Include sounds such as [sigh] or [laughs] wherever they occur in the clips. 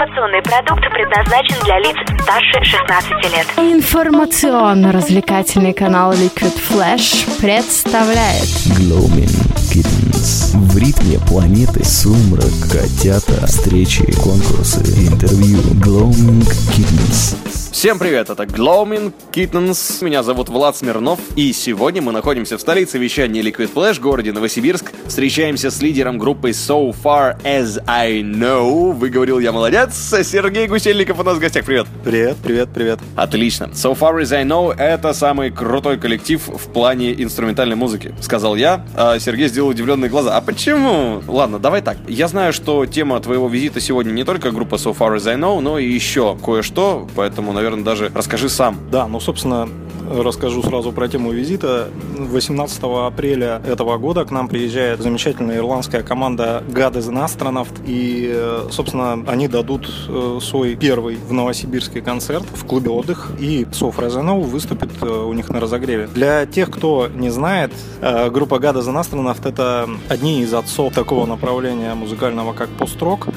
Информационный продукт предназначен для лиц старше 16 лет. Информационно-развлекательный канал Liquid Flash представляет Gloaming Kittens. В ритме планеты сумрак, котята, встречи, конкурсы, интервью. Gloaming Kittens. Всем привет, это Gloaming Kittens. Меня зовут Влад Смирнов, и сегодня мы находимся в столице вещания Liquid Flash, городе Новосибирск. Встречаемся с лидером группы So Far As I Know. Выговорил я молодец. Сергей Гусельников у нас в гостях. Привет. Привет, привет, привет. Отлично. So Far As I Know — это самый крутой коллектив в плане инструментальной музыки, сказал я. А Сергей сделал удивленные глаза. А почему? Ладно, давай так. Я знаю, что тема твоего визита сегодня не только группа So Far As I Know, но и еще кое-что, поэтому, наверное, даже расскажи сам. Да, ну, собственно, расскажу сразу про тему визита. 18 апреля этого года к нам приезжает замечательная ирландская команда is an Astronaut. И, э, собственно, они дадут э, свой первый в Новосибирске концерт в клубе отдых. И Соф Розенов выступит э, у них на разогреве. Для тех, кто не знает, группа is an Astronaut это одни из отцов такого направления музыкального, как пост-рок.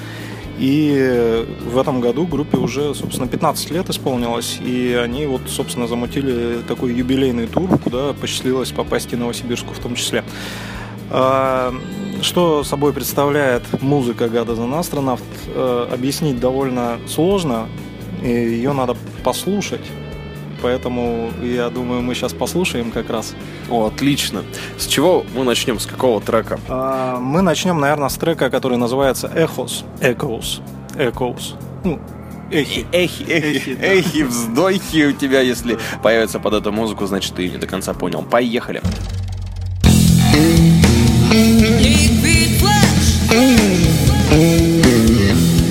И в этом году группе уже, собственно, 15 лет исполнилось, и они вот, собственно, замутили такой юбилейный тур, куда посчастливилось попасть и Новосибирску в том числе. А, что собой представляет музыка Гада за Астронавт, э, объяснить довольно сложно, ее надо послушать поэтому я думаю, мы сейчас послушаем как раз. О, отлично. С чего мы начнем? С какого трека? А, мы начнем, наверное, с трека, который называется Echoes. Echoes. Echoes. Ну, эхи. Эхи, эхи, эхи, да. эхи, вздохи у тебя, если появится под эту музыку, значит, ты не до конца понял. Поехали.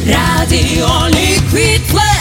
Радио Liquid Flash.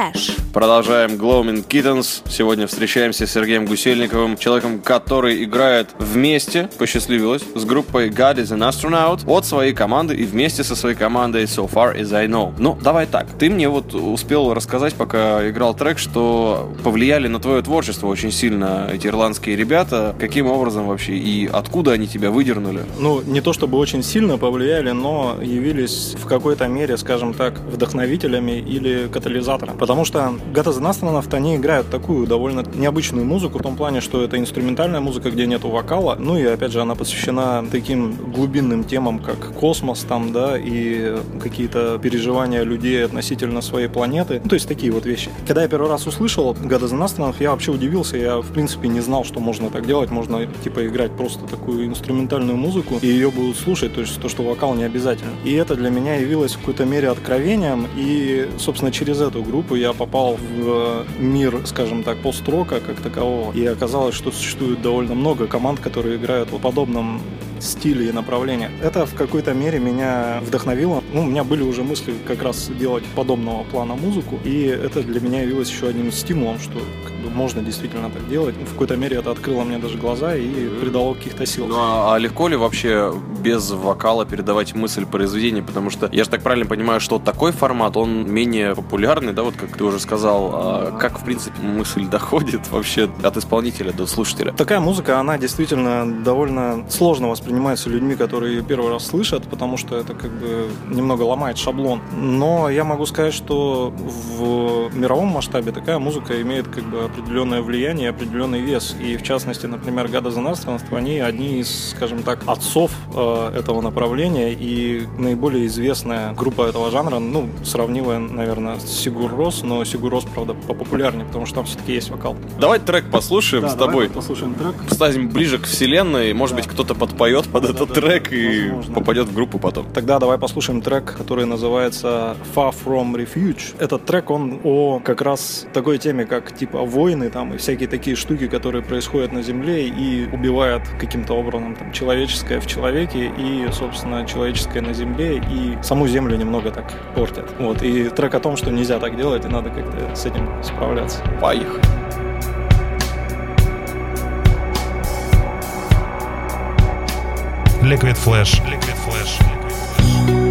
Flash. Продолжаем Glowing Kittens. Сегодня встречаемся с Сергеем Гусельниковым, человеком, который играет вместе, посчастливилось, с группой God is an Astronaut от своей команды и вместе со своей командой So Far As I Know. Ну, давай так. Ты мне вот успел рассказать, пока играл трек, что повлияли на твое творчество очень сильно эти ирландские ребята. Каким образом вообще и откуда они тебя выдернули? Ну, не то чтобы очень сильно повлияли, но явились в какой-то мере, скажем так, вдохновителями или катализатором. Потому что Гата Занастронов, они играют такую довольно необычную музыку в том плане, что это инструментальная музыка, где нету вокала. Ну и опять же, она посвящена таким глубинным темам, как космос там, да, и какие-то переживания людей относительно своей планеты. Ну, то есть такие вот вещи. Когда я первый раз услышал Гада Занастронов, я вообще удивился. Я, в принципе, не знал, что можно так делать. Можно, типа, играть просто такую инструментальную музыку, и ее будут слушать, то есть то, что вокал не обязательно. И это для меня явилось в какой-то мере откровением, и, собственно, через эту группу я попал в мир, скажем так, построка как такового. И оказалось, что существует довольно много команд, которые играют в подобном стиле и направлении. Это в какой-то мере меня вдохновило. Ну, у меня были уже мысли как раз делать подобного плана музыку, и это для меня явилось еще одним стимулом, что как бы, можно действительно так делать. В какой-то мере это открыло мне даже глаза и придало каких-то сил. Ну, а, а легко ли вообще без вокала передавать мысль произведения? Потому что я же так правильно понимаю, что такой формат, он менее популярный, да, вот как ты уже сказал. А как, в принципе, мысль доходит вообще от исполнителя до слушателя? Такая музыка, она действительно довольно сложно воспринимается воспринимается людьми, которые ее первый раз слышат, потому что это как бы немного ломает шаблон. Но я могу сказать, что в мировом масштабе такая музыка имеет как бы определенное влияние, определенный вес. И в частности, например, Гада Занарственность, они одни из, скажем так, отцов э, этого направления и наиболее известная группа этого жанра, ну, сравнивая, наверное, с Сигур Рос, но Сигур Рос, правда, популярнее, потому что там все-таки есть вокал. Давай трек послушаем да, с тобой. послушаем трек. Станем ближе к вселенной, может да. быть, кто-то подпоет попадет под этот трек и Возможно. попадет в группу потом. Тогда давай послушаем трек, который называется Far From Refuge. Этот трек, он о как раз такой теме, как типа войны там и всякие такие штуки, которые происходят на Земле и убивают каким-то образом там человеческое в человеке и, собственно, человеческое на Земле и саму Землю немного так портят. Вот. И трек о том, что нельзя так делать и надо как-то с этим справляться. Поехали. Liquid Flash. Liquid Flash. Liquid Flash.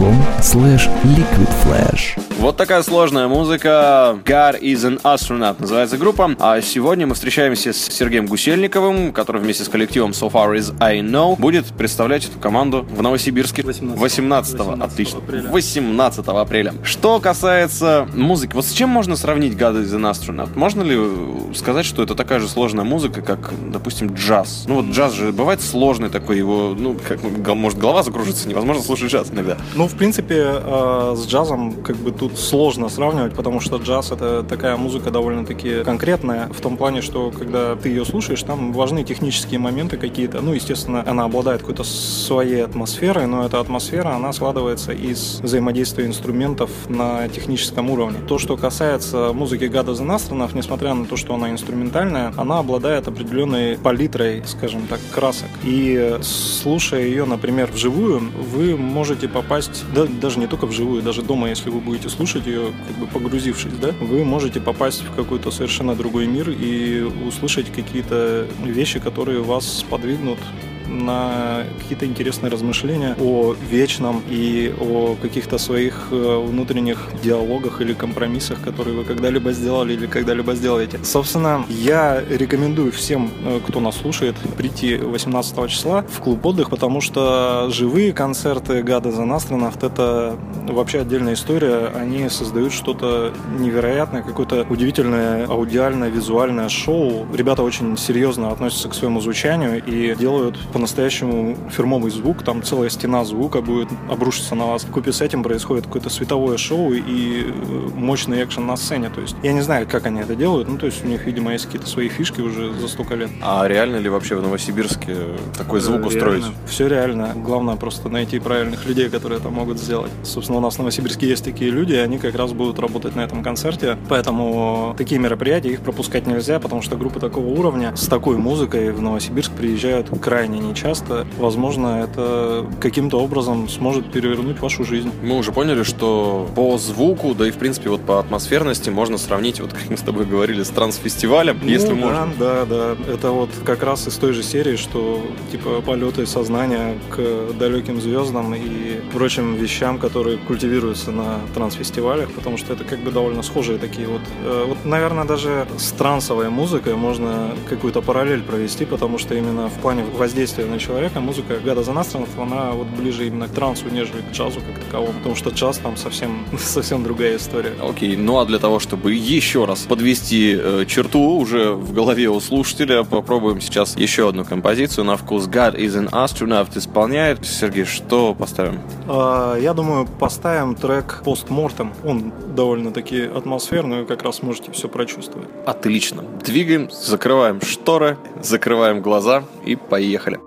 vk.com slash liquidflash Вот такая сложная музыка. God is an astronaut называется группа. А сегодня мы встречаемся с Сергеем Гусельниковым, который вместе с коллективом So Far As I Know будет представлять эту команду в Новосибирске 18, 18 отлично, апреля. 18 апреля. Что касается музыки, вот с чем можно сравнить God is an astronaut? Можно ли сказать, что это такая же сложная музыка, как, допустим, джаз? Ну вот джаз же бывает сложный такой, его, ну, как, может, голова закружится, невозможно слушать джаз иногда. Ну, в принципе, э, с джазом как бы тут сложно сравнивать, потому что джаз это такая музыка довольно-таки конкретная, в том плане, что когда ты ее слушаешь, там важны технические моменты какие-то. Ну, естественно, она обладает какой-то своей атмосферой, но эта атмосфера, она складывается из взаимодействия инструментов на техническом уровне. То, что касается музыки Гада Занастронов, несмотря на то, что она инструментальная, она обладает определенной палитрой, скажем так, красок. И слушая ее, например, вживую, вы можете попасть, да, даже не только вживую, даже дома, если вы будете слушать ее, как бы погрузившись, да, вы можете попасть в какой-то совершенно другой мир и услышать какие-то вещи, которые вас подвигнут на какие-то интересные размышления о вечном и о каких-то своих э, внутренних диалогах или компромиссах, которые вы когда-либо сделали или когда-либо сделаете. Собственно, я рекомендую всем, э, кто нас слушает, прийти 18 числа в клуб отдых, потому что живые концерты Гада за это вообще отдельная история. Они создают что-то невероятное, какое-то удивительное аудиальное, визуальное шоу. Ребята очень серьезно относятся к своему звучанию и делают по-настоящему фирмовый звук. Там целая стена звука будет обрушиться на вас. Купе с этим происходит какое-то световое шоу и э, мощный экшен на сцене. То есть я не знаю, как они это делают. Ну, то есть у них, видимо, есть какие-то свои фишки уже за столько лет. А реально ли вообще в Новосибирске такой звук устроить? Все реально. Главное просто найти правильных людей, которые это могут сделать. Собственно, у нас в Новосибирске есть такие люди, и они как раз будут работать на этом концерте. Поэтому такие мероприятия, их пропускать нельзя, потому что группы такого уровня с такой музыкой в Новосибирск приезжают крайне нечасто. Возможно, это каким-то образом сможет перевернуть вашу жизнь. Мы уже поняли, что по звуку, да и в принципе вот по атмосферности можно сравнить, вот как мы с тобой говорили, с трансфестивалем, если Ну, можно. Да, да, да. Это вот как раз из той же серии, что типа полеты сознания к далеким звездам и прочим вещам, которые культивируются на трансфестивалях, потому что это как бы довольно схожие такие вот. э, Вот, наверное, даже с трансовой музыкой можно какую-то параллель провести, потому что именно в плане воздействия на человека музыка Гада Занастронов, она вот ближе именно к трансу, нежели к джазу как таковому, потому что джаз там совсем, [laughs] совсем другая история. Окей, ну а для того, чтобы еще раз подвести э, черту уже в голове у слушателя, попробуем сейчас еще одну композицию на вкус God is an astronaut исполняет. Сергей, что поставим? А, Я думаю, поставим трек «Постмортем». Он довольно-таки атмосферный, как раз можете все прочувствовать. Отлично. Двигаем, закрываем шторы, закрываем глаза и поехали.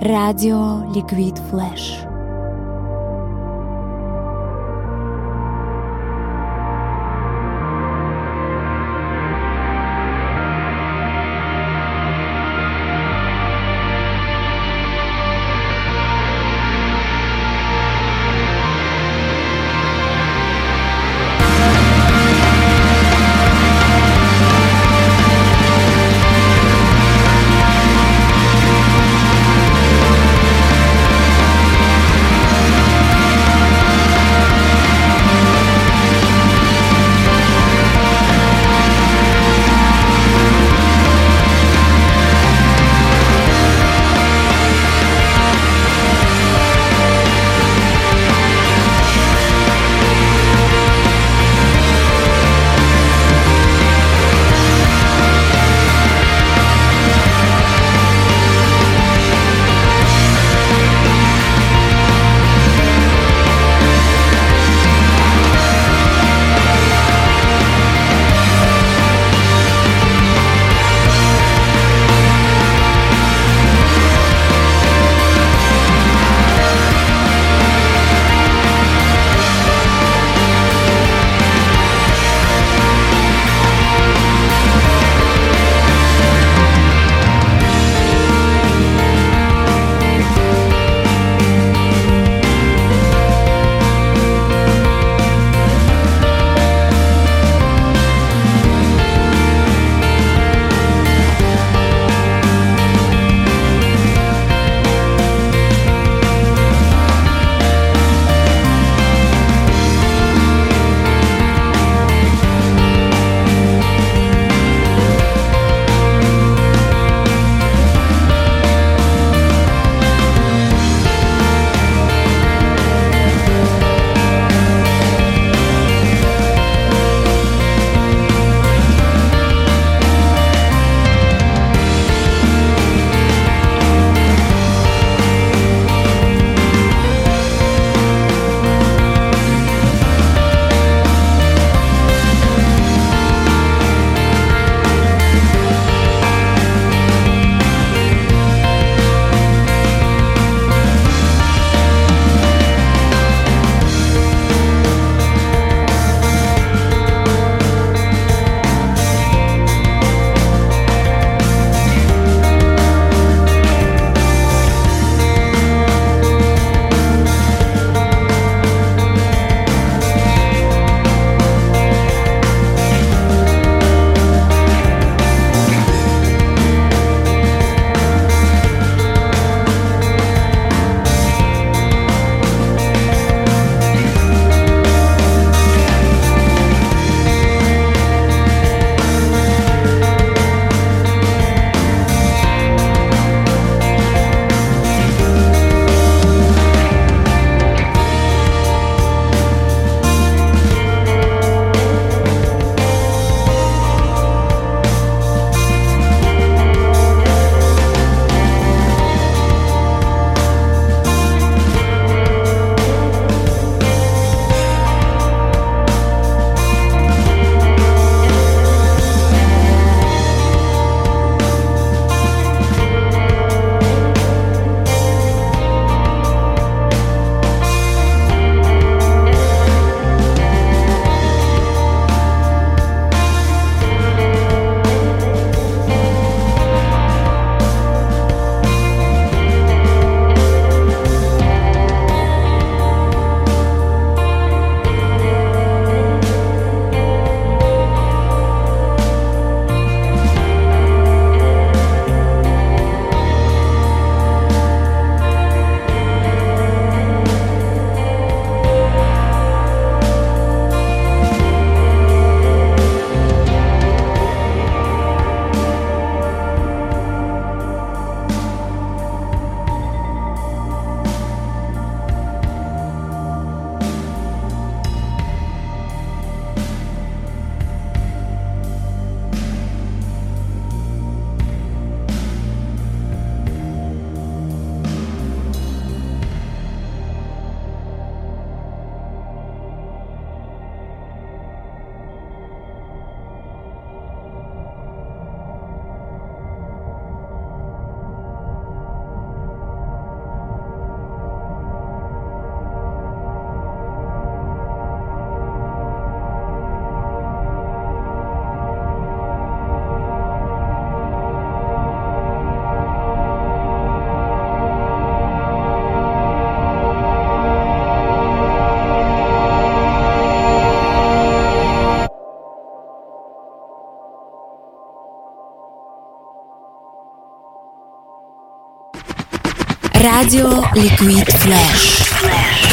Radio Liquid Flash. Radio Liquid Flash.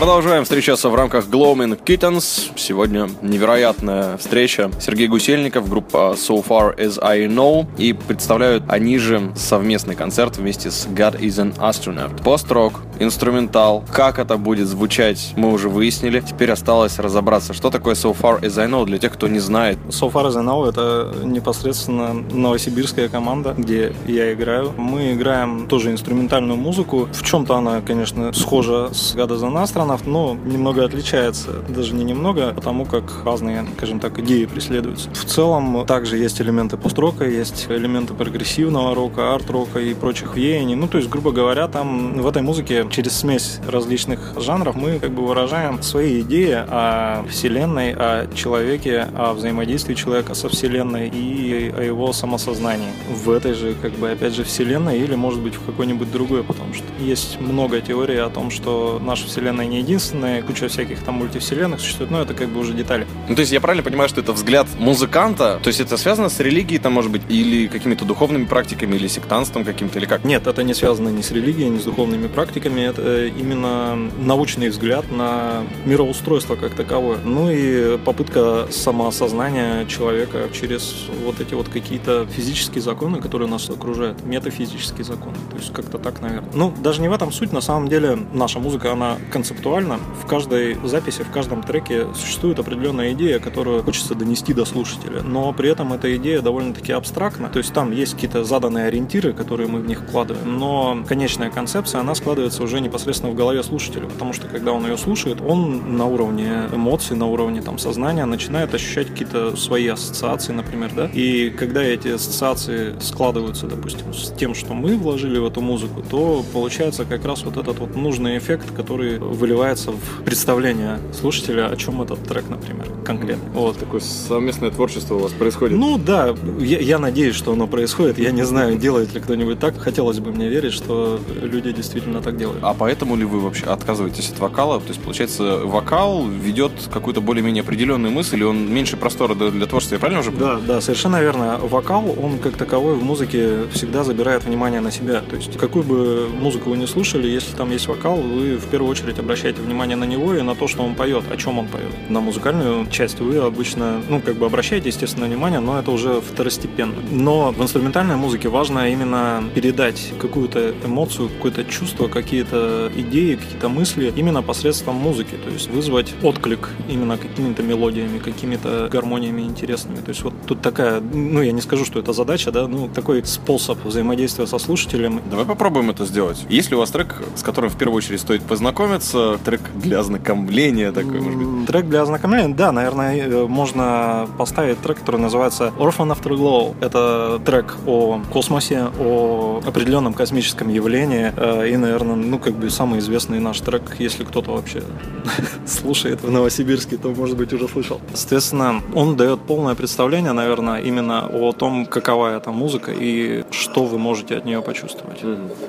Продолжаем встречаться в рамках Gloaming Kittens. Сегодня невероятная встреча. Сергей Гусельников, группа So Far As I Know. И представляют они же совместный концерт вместе с God Is An Astronaut. Пост-рок, инструментал. Как это будет звучать, мы уже выяснили. Теперь осталось разобраться, что такое So Far As I Know для тех, кто не знает. So Far As I Know — это непосредственно новосибирская команда, где я играю. Мы играем тоже инструментальную музыку. В чем-то она, конечно, схожа с God Is An Astronaut, но немного отличается. Даже не немного, потому как разные, скажем так, идеи преследуются. В целом, также есть элементы пост-рока, есть элементы прогрессивного рока, арт-рока и прочих веяний. Ну, то есть, грубо говоря, там в этой музыке через смесь различных жанров мы как бы выражаем свои идеи о Вселенной, о человеке, о взаимодействии человека со Вселенной и о его самосознании. В этой же, как бы, опять же, Вселенной или, может быть, в какой-нибудь другой, потому что есть много теорий о том, что наша Вселенная не единственная, куча всяких там мультивселенных существует, но это как бы уже детали. Ну, то есть я правильно понимаю, что это взгляд музыканта, то есть это связано с религией, там, может быть, или какими-то духовными практиками, или сектантством каким-то, или как? Нет, это не связано ни с религией, ни с духовными практиками, это именно научный взгляд на мироустройство как таковое. Ну и попытка самоосознания человека через вот эти вот какие-то физические законы, которые нас окружают, метафизические законы. То есть как-то так, наверное. Ну, даже не в этом суть, на самом деле наша музыка, она концептуальна. В каждой записи, в каждом треке существует определенная идея, которую хочется донести до слушателя. Но при этом эта идея довольно-таки абстрактна. То есть там есть какие-то заданные ориентиры, которые мы в них вкладываем. Но конечная концепция, она складывается уже непосредственно в голове слушателя. Потому что когда он ее слушает, он на уровне эмоций, на уровне там, сознания начинает ощущать какие-то свои ассоциации, например, да. И когда эти ассоциации складываются, допустим, с тем, что мы вложили в эту музыку, то получается как раз вот этот вот нужный эффект, который выливается в представление слушателя, о чем этот трек, например, конкретно. Вот. Такое совместное творчество у вас происходит? Ну да, я, я надеюсь, что оно происходит. Я не знаю, делает ли кто-нибудь так. Хотелось бы мне верить, что люди действительно так делают. А поэтому ли вы вообще отказываетесь от вокала? То есть, получается, вокал ведет какую-то более-менее определенную мысль, и он меньше простора для творчества, я правильно уже Да, да, совершенно верно. Вокал, он как таковой в музыке всегда забирает внимание на себя. То есть, какую бы музыку вы ни слушали, если там есть вокал, вы в первую очередь обращаете внимание на него и на то, что он поет, о чем он поет. На музыкальную часть вы обычно, ну, как бы обращаете, естественно, внимание, но это уже второстепенно. Но в инструментальной музыке важно именно передать какую-то эмоцию, какое-то чувство, какие-то идеи, какие-то мысли именно посредством музыки. То есть вызвать отклик именно какими-то мелодиями, какими-то гармониями интересными. То есть вот тут такая, ну, я не скажу, что это задача, да, ну, такой способ взаимодействия со слушателем. Давай попробуем это сделать. Есть ли у вас трек, с которым в первую очередь стоит познакомиться, трек для ознакомления такой, может быть? Трек для ознакомления, да, наверное, э, можно поставить трек, который называется Orphan Afterglow. Это трек о космосе, о определенном космическом явлении. э, И, наверное, ну, как бы самый известный наш трек, если кто-то вообще [laughs] слушает в Новосибирске, то, может быть, уже слышал. Соответственно, он дает полное представление, наверное, именно о том, какова эта музыка и что вы можете от нее почувствовать.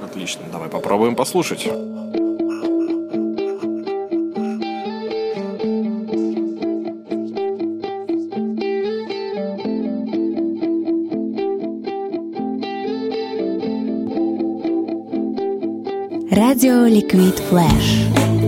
Отлично, давай попробуем послушать. Радио Liquid Flash.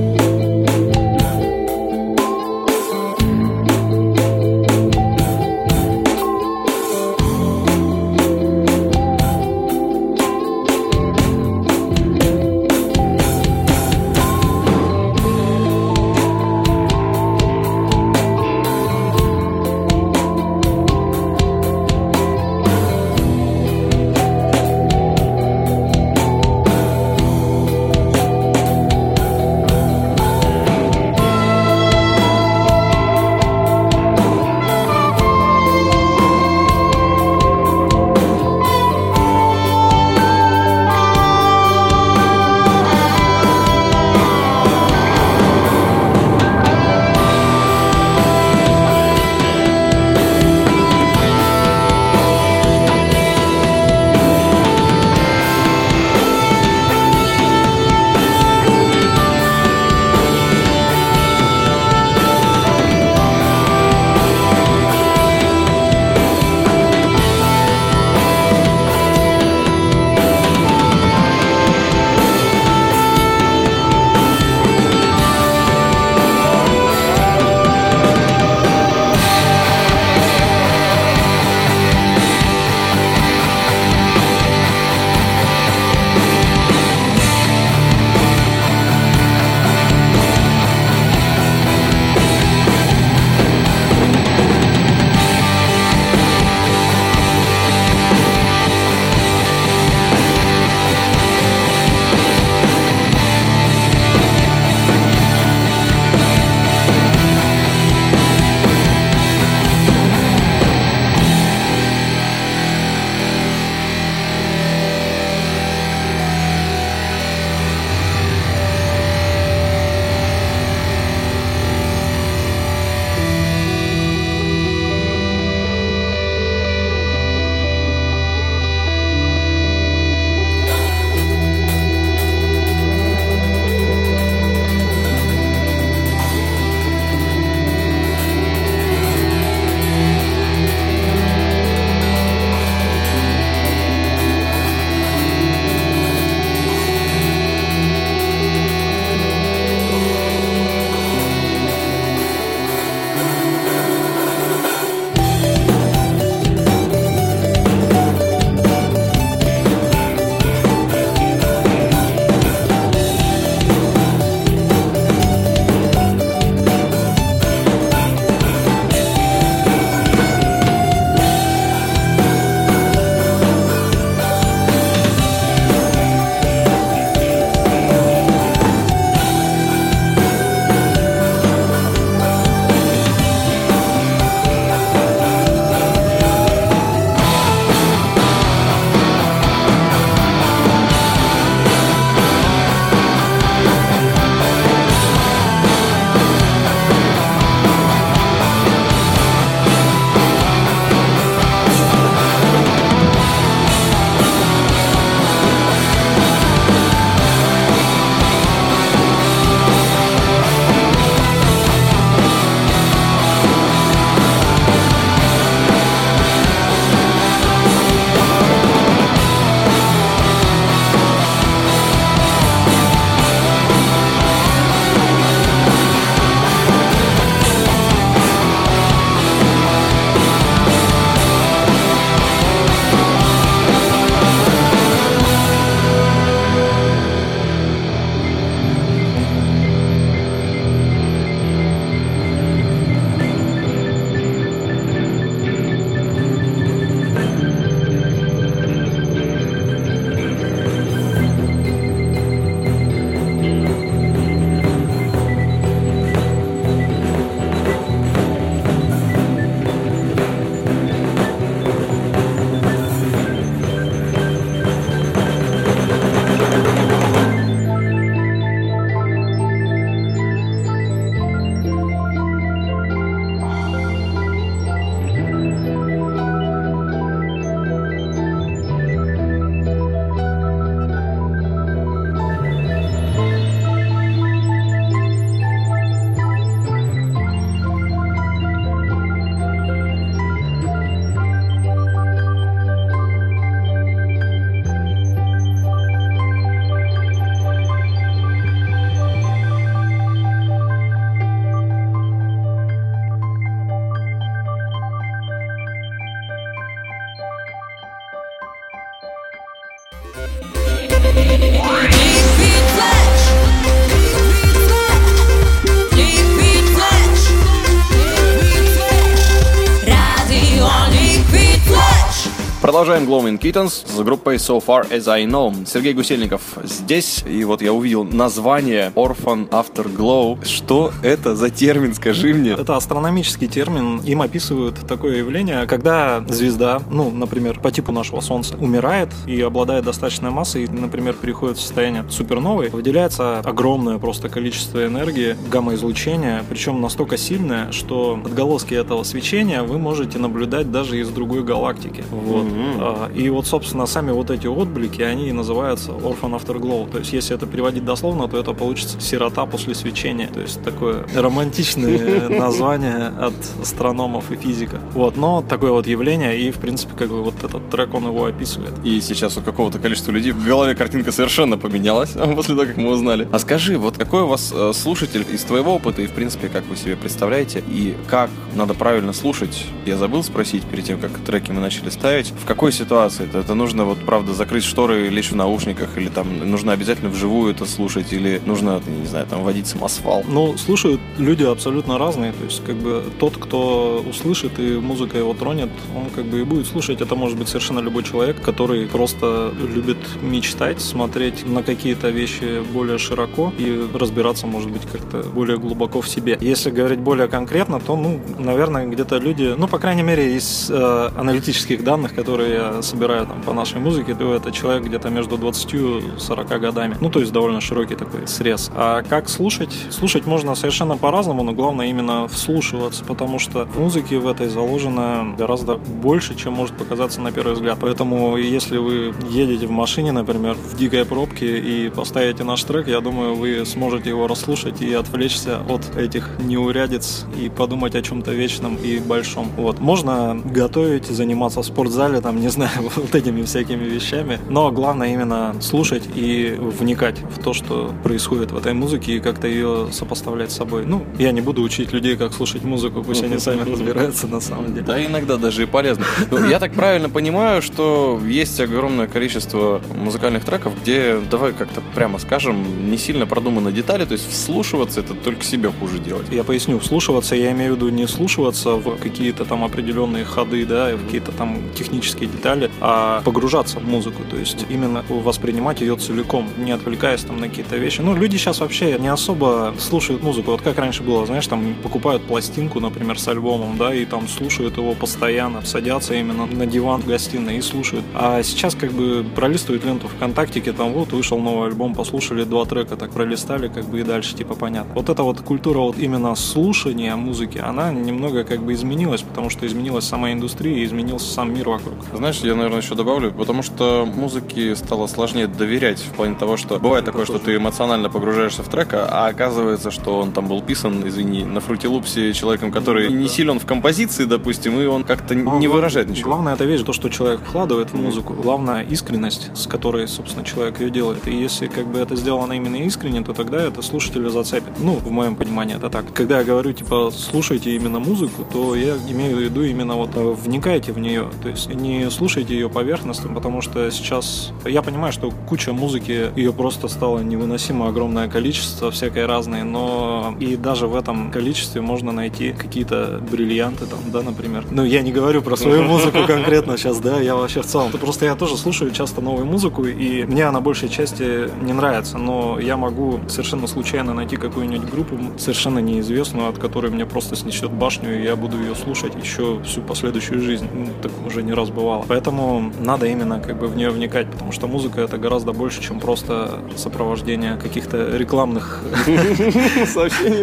Продолжаем Glowing Kittens с группой So Far As I Know. Сергей Гусельников здесь, и вот я увидел название Orphan Afterglow. Что это за термин, скажи мне? Это астрономический термин. Им описывают такое явление, когда звезда, ну, например, по типу нашего Солнца, умирает и обладает достаточной массой, и, например, переходит в состояние суперновой, выделяется огромное просто количество энергии, гамма-излучения, причем настолько сильное, что отголоски этого свечения вы можете наблюдать даже из другой галактики. Вот. А, И вот, собственно, сами вот эти отблики, они и называются Orphan Afterglow. То есть, если это переводить дословно, то это получится сирота после свечения. То есть, такое романтичное [laughs] название от астрономов и физиков. Вот, но такое вот явление, и, в принципе, как бы вот этот трек, он его описывает. И сейчас у какого-то количества людей в голове картинка совершенно поменялась [laughs] после того, как мы узнали. А скажи, вот какой у вас э, слушатель из твоего опыта и, в принципе, как вы себе представляете, и как надо правильно слушать? Я забыл спросить перед тем, как треки мы начали ставить. В какой ситуации это? Это нужно, вот, правда, закрыть шторы, лечь в наушниках, или там нужно обязательно вживую это слушать, или нужно, не знаю, там водить самосвал? Ну, слушают люди абсолютно разные. То есть, как бы тот, кто услышит и музыка его тронет, он как бы и будет слушать. Это может быть совершенно любой человек, который просто любит мечтать, смотреть на какие-то вещи более широко и разбираться, может быть, как-то более глубоко в себе. Если говорить более конкретно, то, ну, наверное, где-то люди, ну, по крайней мере, из э, аналитических данных, которые я собираю там по нашей музыке, то это человек где-то между 20 и 40 годами. Ну, то есть довольно широкий такой срез. А как слушать? Слушать можно совершенно по-разному, но главное именно вслушиваться, потому что в музыке в этой заложено гораздо больше, чем может показаться на первый взгляд. Поэтому если вы едете в машине, например, в дикой пробке и поставите наш трек, я думаю, вы сможете его расслушать и отвлечься от этих неурядиц и подумать о чем-то вечном и большом. Вот. Можно готовить, заниматься в спортзале, там, не знаю, [laughs] вот этими всякими вещами. Но главное именно слушать и вникать в то, что происходит в этой музыке и как-то ее сопоставлять с собой. Ну, я не буду учить людей, как слушать музыку, пусть они [laughs] сами разбираются на самом деле. Да, иногда даже и полезно. Ну, я так правильно понимаю, что есть огромное количество музыкальных треков, где, давай как-то прямо скажем, не сильно продуманы детали, то есть вслушиваться это только себе хуже делать. Я поясню, вслушиваться, я имею в виду не слушиваться в какие-то там определенные ходы, да, в какие-то там технические детали, а погружаться в музыку, то есть именно воспринимать ее целиком, не отвлекаясь там на какие-то вещи. Ну, люди сейчас вообще не особо слушают музыку. Вот как раньше было, знаешь, там покупают пластинку, например, с альбомом, да, и там слушают его постоянно, садятся именно на диван в гостиной и слушают. А сейчас как бы пролистывают ленту ВКонтактике, там вот вышел новый альбом, послушали два трека, так пролистали, как бы и дальше, типа понятно. Вот эта вот культура вот именно слушания музыки, она немного как бы изменилась, потому что изменилась сама индустрия изменился сам мир вокруг. Знаешь, я, наверное, еще добавлю, потому что музыке стало сложнее доверять в плане того, что бывает такое, что ты эмоционально погружаешься в трек, а оказывается, что он там был писан, извини, на фрутилупсе человеком, который не силен в композиции, допустим, и он как-то не выражает ничего. Главное это вещь, то, что человек вкладывает в музыку. Главное искренность, с которой, собственно, человек ее делает. И если как бы это сделано именно искренне, то тогда это слушателя зацепит. Ну, в моем понимании это так. Когда я говорю, типа, слушайте именно музыку, то я имею в виду именно вот э, вникайте в нее. То есть не слушайте ее поверхностно, потому что сейчас я понимаю, что куча музыки, ее просто стало невыносимо огромное количество, всякое разное, но и даже в этом количестве можно найти какие-то бриллианты там, да, например. Ну, я не говорю про свою музыку конкретно сейчас, да, я вообще в целом. Просто я тоже слушаю часто новую музыку, и мне она большей части не нравится, но я могу совершенно случайно найти какую-нибудь группу, совершенно неизвестную, от которой мне просто снесет башню, и я буду ее слушать еще всю последующую жизнь. Ну, так уже не раз бывало. Поэтому надо именно как бы в нее вникать, потому что музыка это гораздо больше, чем просто сопровождение каких-то рекламных [laughs]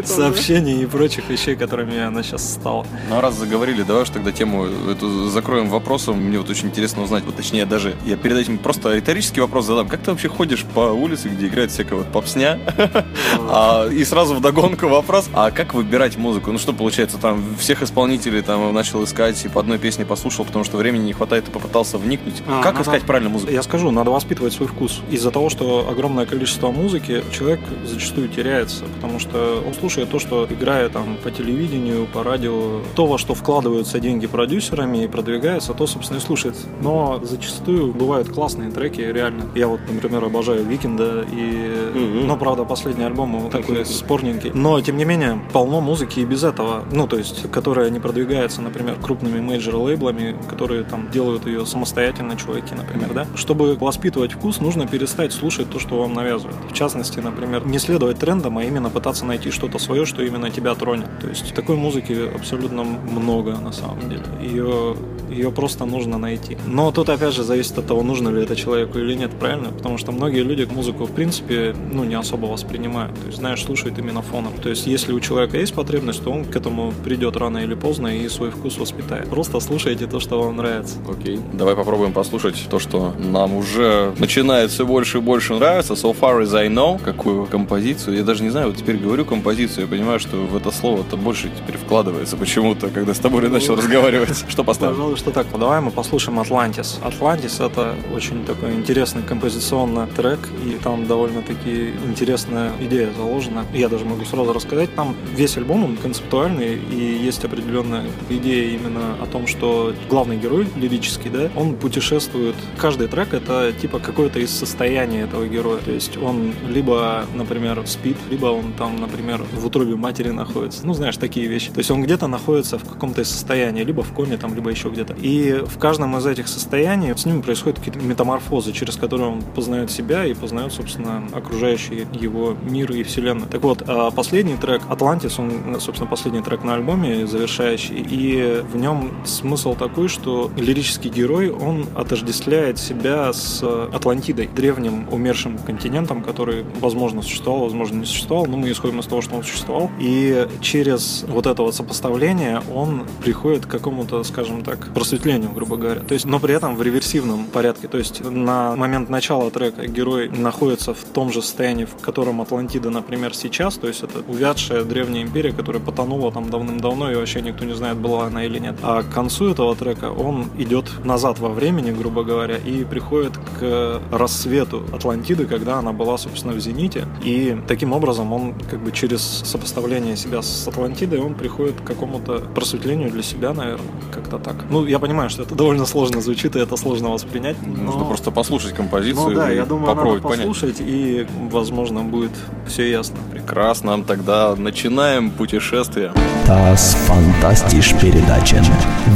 сообщений и прочих вещей, которыми она сейчас стала. Ну, а раз заговорили, давай уж тогда тему эту закроем вопросом. Мне вот очень интересно узнать, вот точнее даже я перед этим просто риторический вопрос задам. Как ты вообще ходишь по улице, где играет всякая вот попсня? [laughs] А, И сразу вдогонку вопрос, а как выбирать музыку? Ну что получается, там всех исполнителей там начал искать и по одной песне послушал, потому что времени не хватает и попытался вникнуть. А, как надо- искать правильную музыку? Я скажу, надо воспитывать свой вкус. Из-за того, что огромное количество музыки, человек зачастую теряется, потому что он слушает то, что играет там по телевидению, по радио, то, во что вкладываются деньги продюсерами и продвигается, то, собственно, и слушает. Но зачастую бывают классные треки, реально. Я вот, например, обожаю Weeknd а, и, Мгм. ну, правда, последний альбом такой спорненький. Но, тем не менее, полно музыки и без этого, ну, то есть, которая не продвигается, например, крупными major-лейблами, которые там делают ее самостоятельно, чуваки, например, да. Чтобы воспитывать вкус, нужно перестать слушать то, что вам навязывают. В частности, например, не следовать трендам, а именно пытаться найти что-то свое, что именно тебя тронет. То есть такой музыки абсолютно много на самом деле. Ее, ее просто нужно найти. Но тут опять же зависит от того, нужно ли это человеку или нет, правильно? Потому что многие люди музыку в принципе ну, не особо воспринимают. То есть, знаешь, слушают именно фоном. То есть, если у человека есть потребность, то он к этому придет рано или поздно и свой вкус воспитает. Просто слушайте то, что вам нравится. Окей. Давай попробуем послушать то, что нам уже начинает все больше и больше нравиться. So far as I know, какую композицию. Я даже не знаю, вот теперь говорю композицию, я понимаю, что в это слово-то больше теперь вкладывается почему-то, когда с тобой начал разговаривать. [laughs] Что поставим? Пожалуй, что так. Ну, давай мы послушаем «Атлантис». «Атлантис» — это очень такой интересный композиционный трек, и там довольно-таки интересная идея заложена. Я даже могу сразу рассказать. Там весь альбом, он концептуальный, и есть определенная идея именно о том, что главный герой лирический, да, он путешествует. Каждый трек — это типа какое-то из состояния этого героя. То есть он либо, например, спит, либо он там, например, в утробе матери находится. Ну, знаешь, такие вещи. То есть он где-то находится в каком-то из состояний, либо в коме, там, либо еще где-то. И в каждом из этих состояний с ним происходят какие-то метаморфозы, через которые он познает себя и познает, собственно, окружающий его мир и вселенную. Так вот, а последний трек «Atlantis», он, собственно, последний трек на альбоме, завершающий, и в нем смысл такой, что лирический герой, он отождествляет себя с Атлантидой, древним умершим континентом, который, возможно, существовал, возможно, не существовал, но мы исходим из того, что он существовал. И через вот это вот сопоставление он приходит к какому-то, скажем так, просветлению, грубо говоря. То есть, но при этом в реверсивном порядке. То есть на момент начала трека герой находится в том же состоянии, в котором Атлантида, например, сейчас. То есть это увядшая древняя империя, которая потонула там давным-давно, и вообще никто не знает, была она или нет. А к концу этого трека он идет назад во времени, грубо говоря, и приходит к рассвету Атлантиды, когда она была, собственно, в зените. И таким образом он как бы через сопоставление себя с Атлантидой, он приходит к какому-то просветлению для себя, наверное, как-то так. Ну, я понимаю, что это довольно сложно звучит, и это сложно воспринять. Нужно но- просто послушать композицию ну да, и я думаю, попробовать надо понять. послушать, и, возможно, будет все ясно. Прекрасно, тогда начинаем путешествие. Das fantastisch передача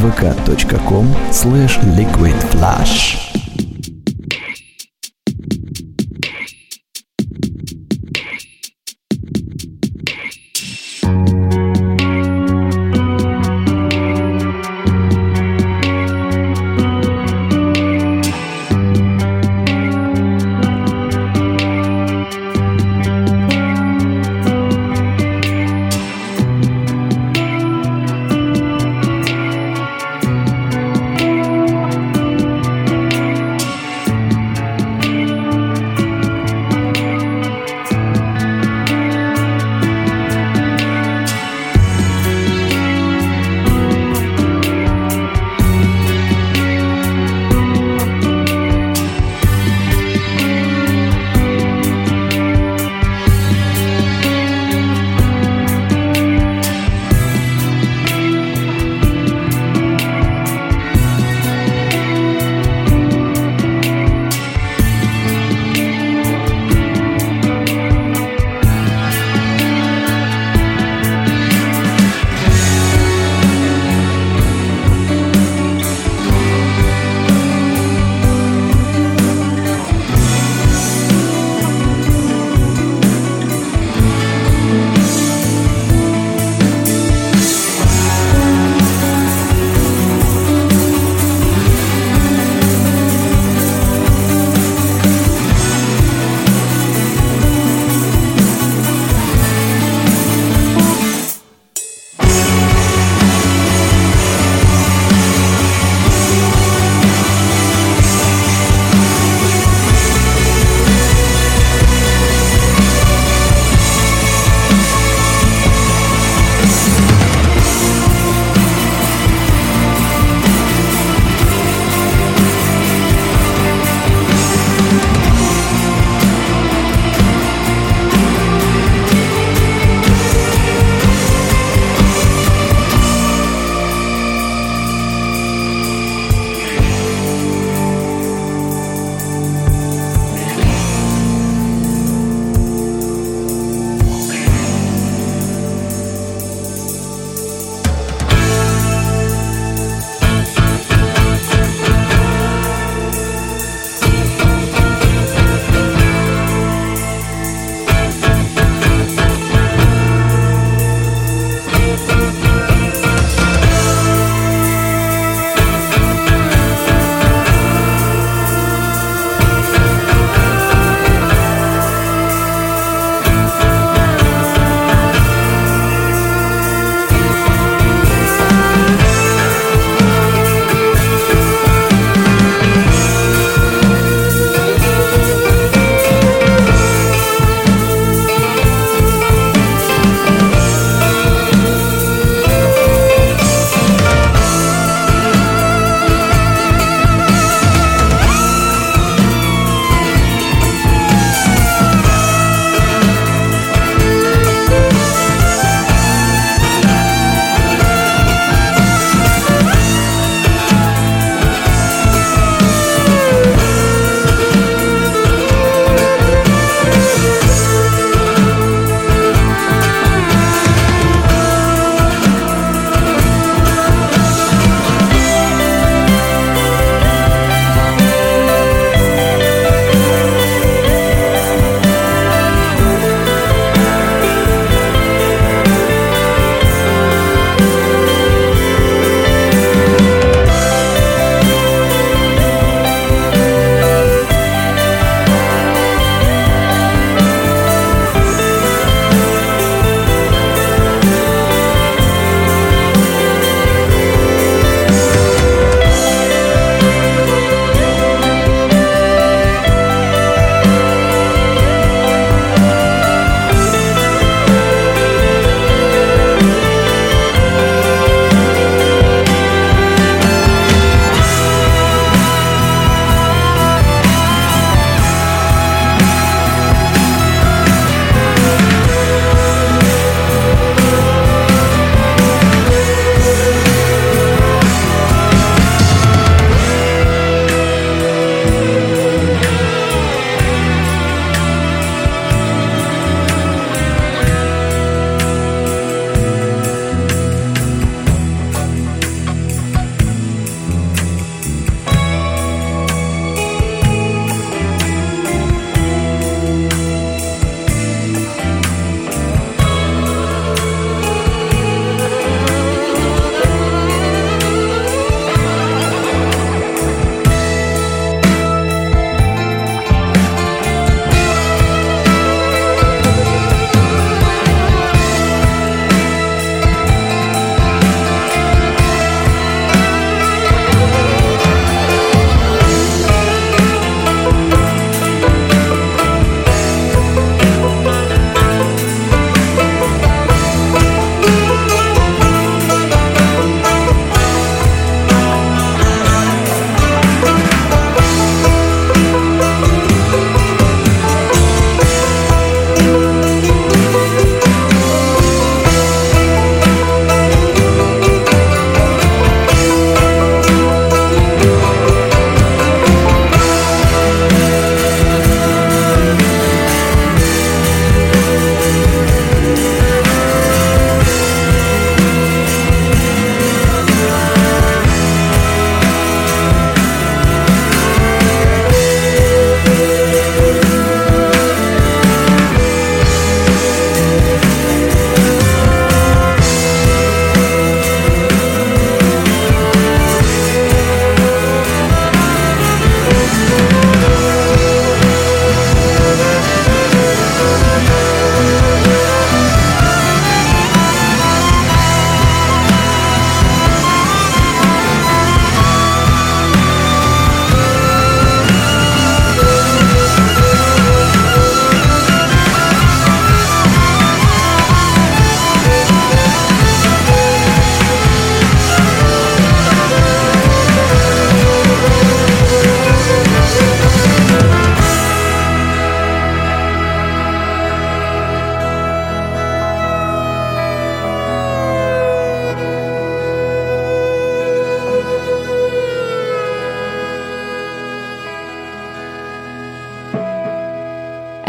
vk.com slash liquid flash.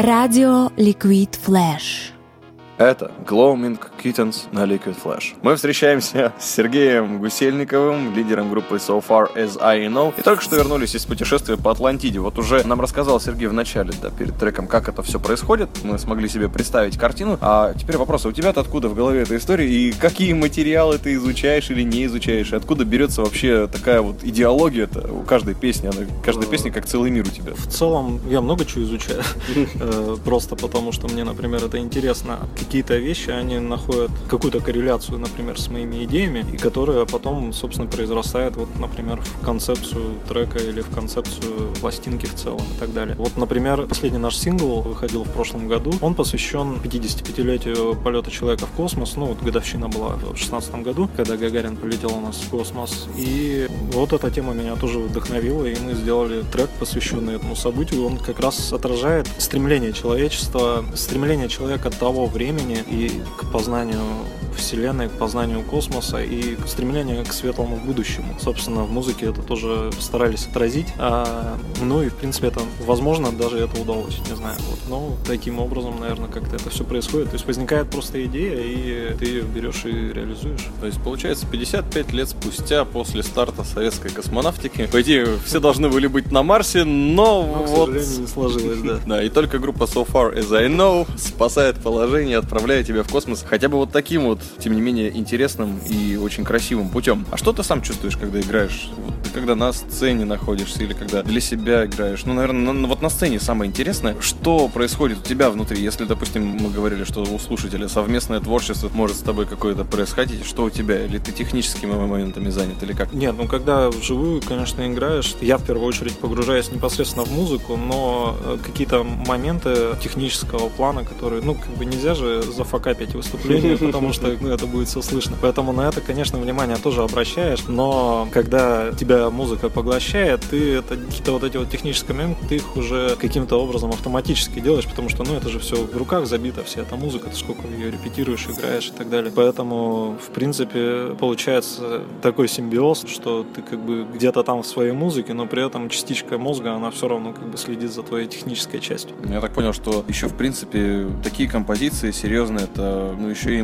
Radio Liquid Flash. Это Glowing Kittens на Liquid Flash. Мы встречаемся [laughs] с Сергеем Гусельниковым, лидером группы So Far As I Know. И только что вернулись из путешествия по Атлантиде. Вот уже нам рассказал Сергей в начале, да, перед треком, как это все происходит. Мы смогли себе представить картину. А теперь вопрос, у тебя-то откуда в голове эта история? И какие материалы ты изучаешь или не изучаешь? Откуда берется вообще такая вот идеология-то у каждой песни? Она, каждая песня как целый мир у тебя. В целом, я много чего изучаю. [laughs] Э, Просто потому, что мне, например, это интересно. Какие-то вещи, они находят какую-то корреляцию, например, с моими идеями, и которая потом, собственно, произрастает, вот, например, в концепцию трека или в концепцию пластинки в целом и так далее. Вот, например, последний наш сингл выходил в прошлом году. Он посвящен 55-летию полета человека в космос. Ну, вот годовщина была в 16 году, когда Гагарин полетел у нас в космос. И вот эта тема меня тоже вдохновила, и мы сделали трек, посвященный этому событию. Он как раз отражает стремление человечества, стремление человека того времени и к познанию Вселенной, к познанию космоса и к стремлению к светлому будущему. Собственно, в музыке это тоже старались отразить. А, ну и, в принципе, это возможно, даже это удалось, не знаю. Вот. Но таким образом, наверное, как-то это все происходит. То есть возникает просто идея, и ты ее берешь и реализуешь. То есть, получается, 55 лет спустя после старта советской космонавтики, по идее, все должны были быть на Марсе, но, Но, к вот... сожалению, не сложилось, да. [laughs] Да, и только группа So Far As I Know спасает положение, отправляя тебя в космос хотя бы вот таким вот, тем не менее, интересным и очень красивым путем. А что ты сам чувствуешь, когда играешь? Вот когда на сцене находишься или когда для себя играешь? Ну, наверное, на- вот на сцене самое интересное, что происходит у тебя внутри, если, допустим, мы говорили, что у слушателя совместное творчество может с тобой какое-то происходить, что у тебя? Или ты техническими моментами занят, или как? Нет, ну когда вживую, конечно, играешь, я в первую очередь погружаюсь непосредственно в музыку, но э, какие-то моменты технического плана, которые, ну, как бы нельзя же зафакапить выступление, потому что ну, это будет все слышно. Поэтому на это, конечно, внимание тоже обращаешь, но когда тебя музыка поглощает, ты это, какие-то вот эти вот технические моменты, ты их уже каким-то образом автоматически делаешь, потому что, ну, это же все в руках забито, вся эта музыка, ты сколько ее репетируешь, играешь и так далее. Поэтому, в принципе, получается такой симбиоз, что ты как бы где-то там в своей музыке, но при этом частичка мозга, она все равно как бы следит за твоей технической частью. Я так понял, что еще, в принципе, такие композиции серьезные, это, ну, еще и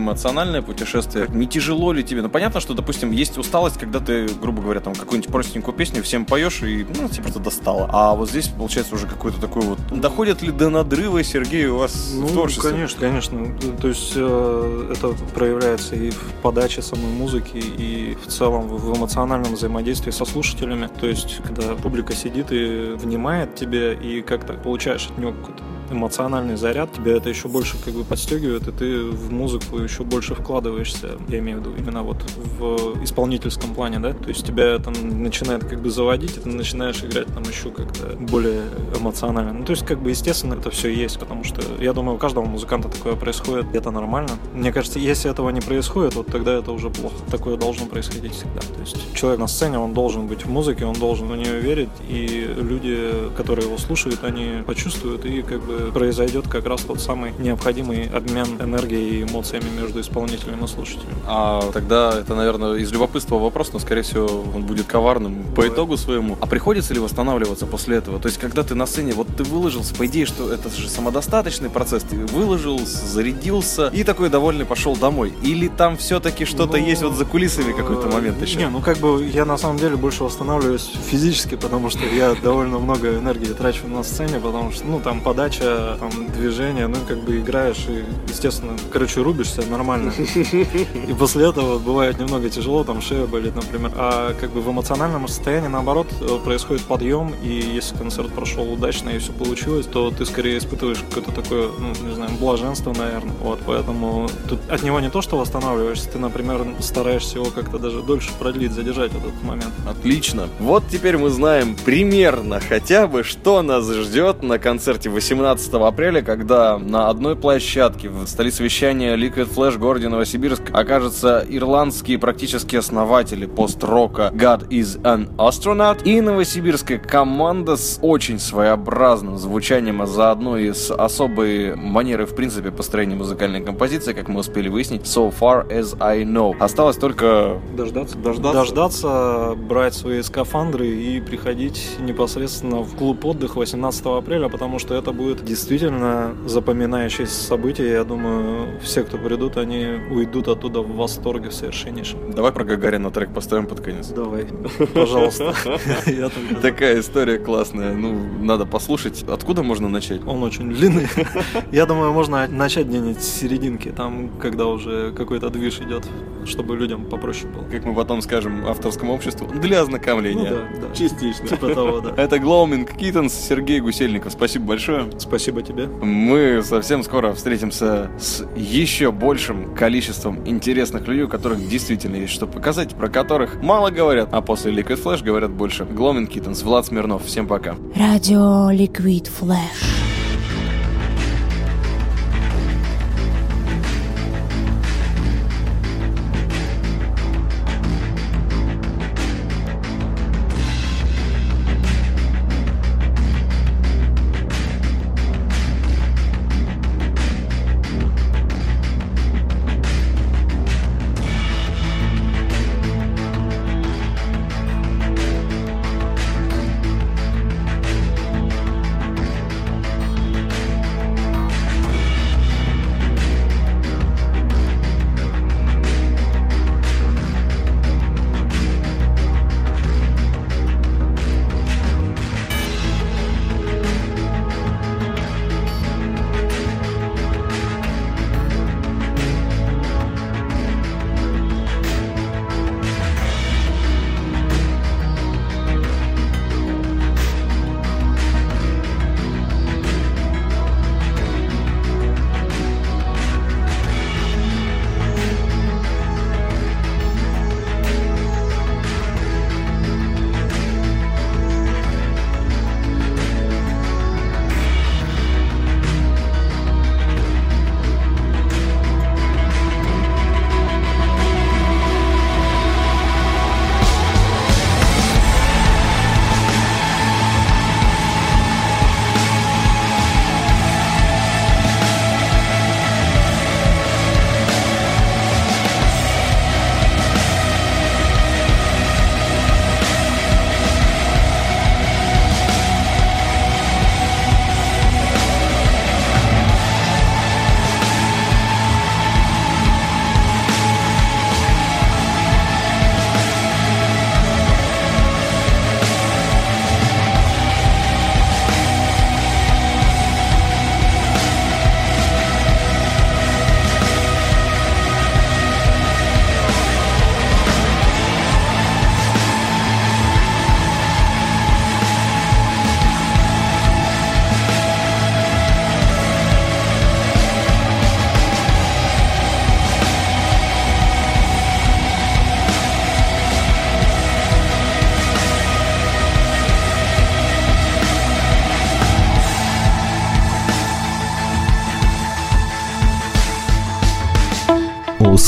эмоциональное путешествие. Не тяжело ли тебе? Ну, понятно, что, допустим, есть усталость, когда ты, грубо говоря, там, какую-нибудь простенькую песню всем поешь, и, ну, тебе просто достало. А вот здесь, получается, уже какой-то такой вот... Доходит ли до надрыва, Сергей, у вас в творчестве? Ну, конечно, конечно. То есть э, это проявляется и в подаче самой музыки, и в целом в эмоциональном взаимодействии со слушателями. То есть, когда публика сидит и внимает тебе, и как-то получаешь от него какой-то эмоциональный заряд, тебя это еще больше как бы подстегивает, и ты в музыку еще больше вкладываешься, я имею в виду именно вот в исполнительском плане, да, то есть тебя это начинает как бы заводить, и ты начинаешь играть там еще как-то более эмоционально. Ну, то есть, как бы, естественно, это все есть, потому что, я думаю, у каждого музыканта такое происходит, это нормально. Мне кажется, если этого не происходит, вот тогда это уже плохо. Такое должно происходить всегда. То есть, человек на сцене, он должен быть в музыке, он должен в нее верить, и люди, которые его слушают, они почувствуют, и как бы произойдет как раз тот самый необходимый обмен энергией и эмоциями между исполнителем и слушателем. А тогда это, наверное, из любопытства вопрос, но, скорее всего, он будет коварным по итогу своему. А приходится ли восстанавливаться после этого? То есть, когда ты на сцене, вот ты выложился, по идее, что это же самодостаточный процесс, ты выложился, зарядился и такой довольный пошел домой. Или там все-таки что-то Ну, есть вот за кулисами какой-то момент еще? Не, ну как бы я на самом деле больше восстанавливаюсь физически, потому что я довольно много энергии трачу на сцене, потому что, ну, там подача, там движение, ну, как бы играешь и, естественно, короче, рубишься нормально. [laughs] И после этого бывает немного тяжело, там шея болит, например. А как бы в эмоциональном состоянии, наоборот, э, происходит подъем, и если концерт прошел удачно и все получилось, то ты скорее испытываешь какое-то такое, ну, не знаю, блаженство, наверное. Вот, поэтому тут от него не то, что восстанавливаешься, ты, например, стараешься его как-то даже дольше продлить, задержать этот момент. Отлично. Вот теперь мы знаем примерно хотя бы, что нас ждет на концерте 18 апреля, когда на одной площадке в столице вещания Liquid Flash городе Новосибирск окажутся ирландские практически основатели пост-рока God is an Astronaut и новосибирская команда с очень своеобразным звучанием, а заодно и с особой манерой, в принципе, построения музыкальной композиции, как мы успели выяснить, So Far As I Know. Осталось только Дождаться. Дождаться. Дождаться, брать свои скафандры и приходить непосредственно в клуб отдых 18 апреля, потому что это будет действительно запоминающееся событие. Я думаю, все, кто придут, они уйдут оттуда в восторге совершеннейшем. Давай про Гагарина трек поставим под конец. Давай, [laughs] пожалуйста. [laughs] Такая история классная. Ну, надо послушать. Откуда можно начать? Он очень длинный. [laughs] Я думаю, можно начать где-нибудь с серединки, там, когда уже какой-то движ идет, чтобы людям попроще было. Как мы потом скажем авторскому обществу, для ознакомления. Ну да, да. Частично. Типа того, да. Это Gloaming Kittens, Сергей Гусельников. Спасибо большое. Спасибо тебе. Мы совсем скоро встретимся с еще большим количеством интересных людей, у которых действительно есть что показать, про которых мало говорят, а после Liquid Flash говорят больше. Gloaming Kittens, Влад Смирнов. Всем пока. Radio Liquid Flash.